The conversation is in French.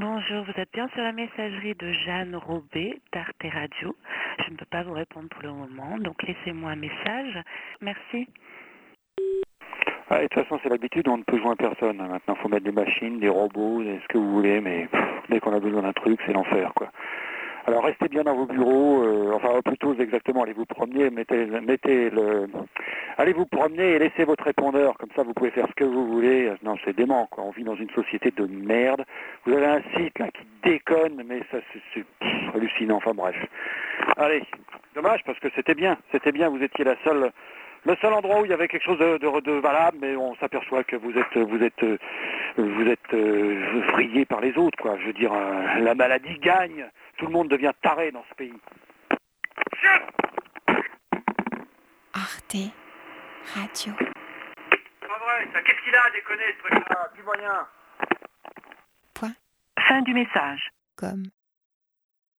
Bonjour, vous êtes bien sur la messagerie de Jeanne Robet d'Arte Radio. Je ne peux pas vous répondre pour le moment, donc laissez-moi un message. Merci. Ah, de toute façon, c'est l'habitude, on ne peut joindre personne. Maintenant, il faut mettre des machines, des robots, ce que vous voulez, mais dès qu'on a besoin d'un truc, c'est l'enfer, quoi. Alors restez bien dans vos bureaux, euh, enfin plutôt exactement, allez vous promener, mettez, mettez le, allez vous promener et laissez votre répondeur, comme ça vous pouvez faire ce que vous voulez. Non, c'est dément, quoi. On vit dans une société de merde. Vous avez un site qui déconne, mais ça c'est- hallucinant. Enfin bref. Allez, dommage parce que c'était bien, c'était bien. Vous étiez le seul endroit où il y avait quelque chose de, valable, mais on s'aperçoit que vous êtes, vous euh, par les autres, quoi. Je veux dire, euh, la maladie gagne. Tout le monde devient taré dans ce pays. Radio. Pas vrai, ça. Qu'est-ce qu'il a à déconner, ce truc-là? Plus moyen. Point Fin du message. com.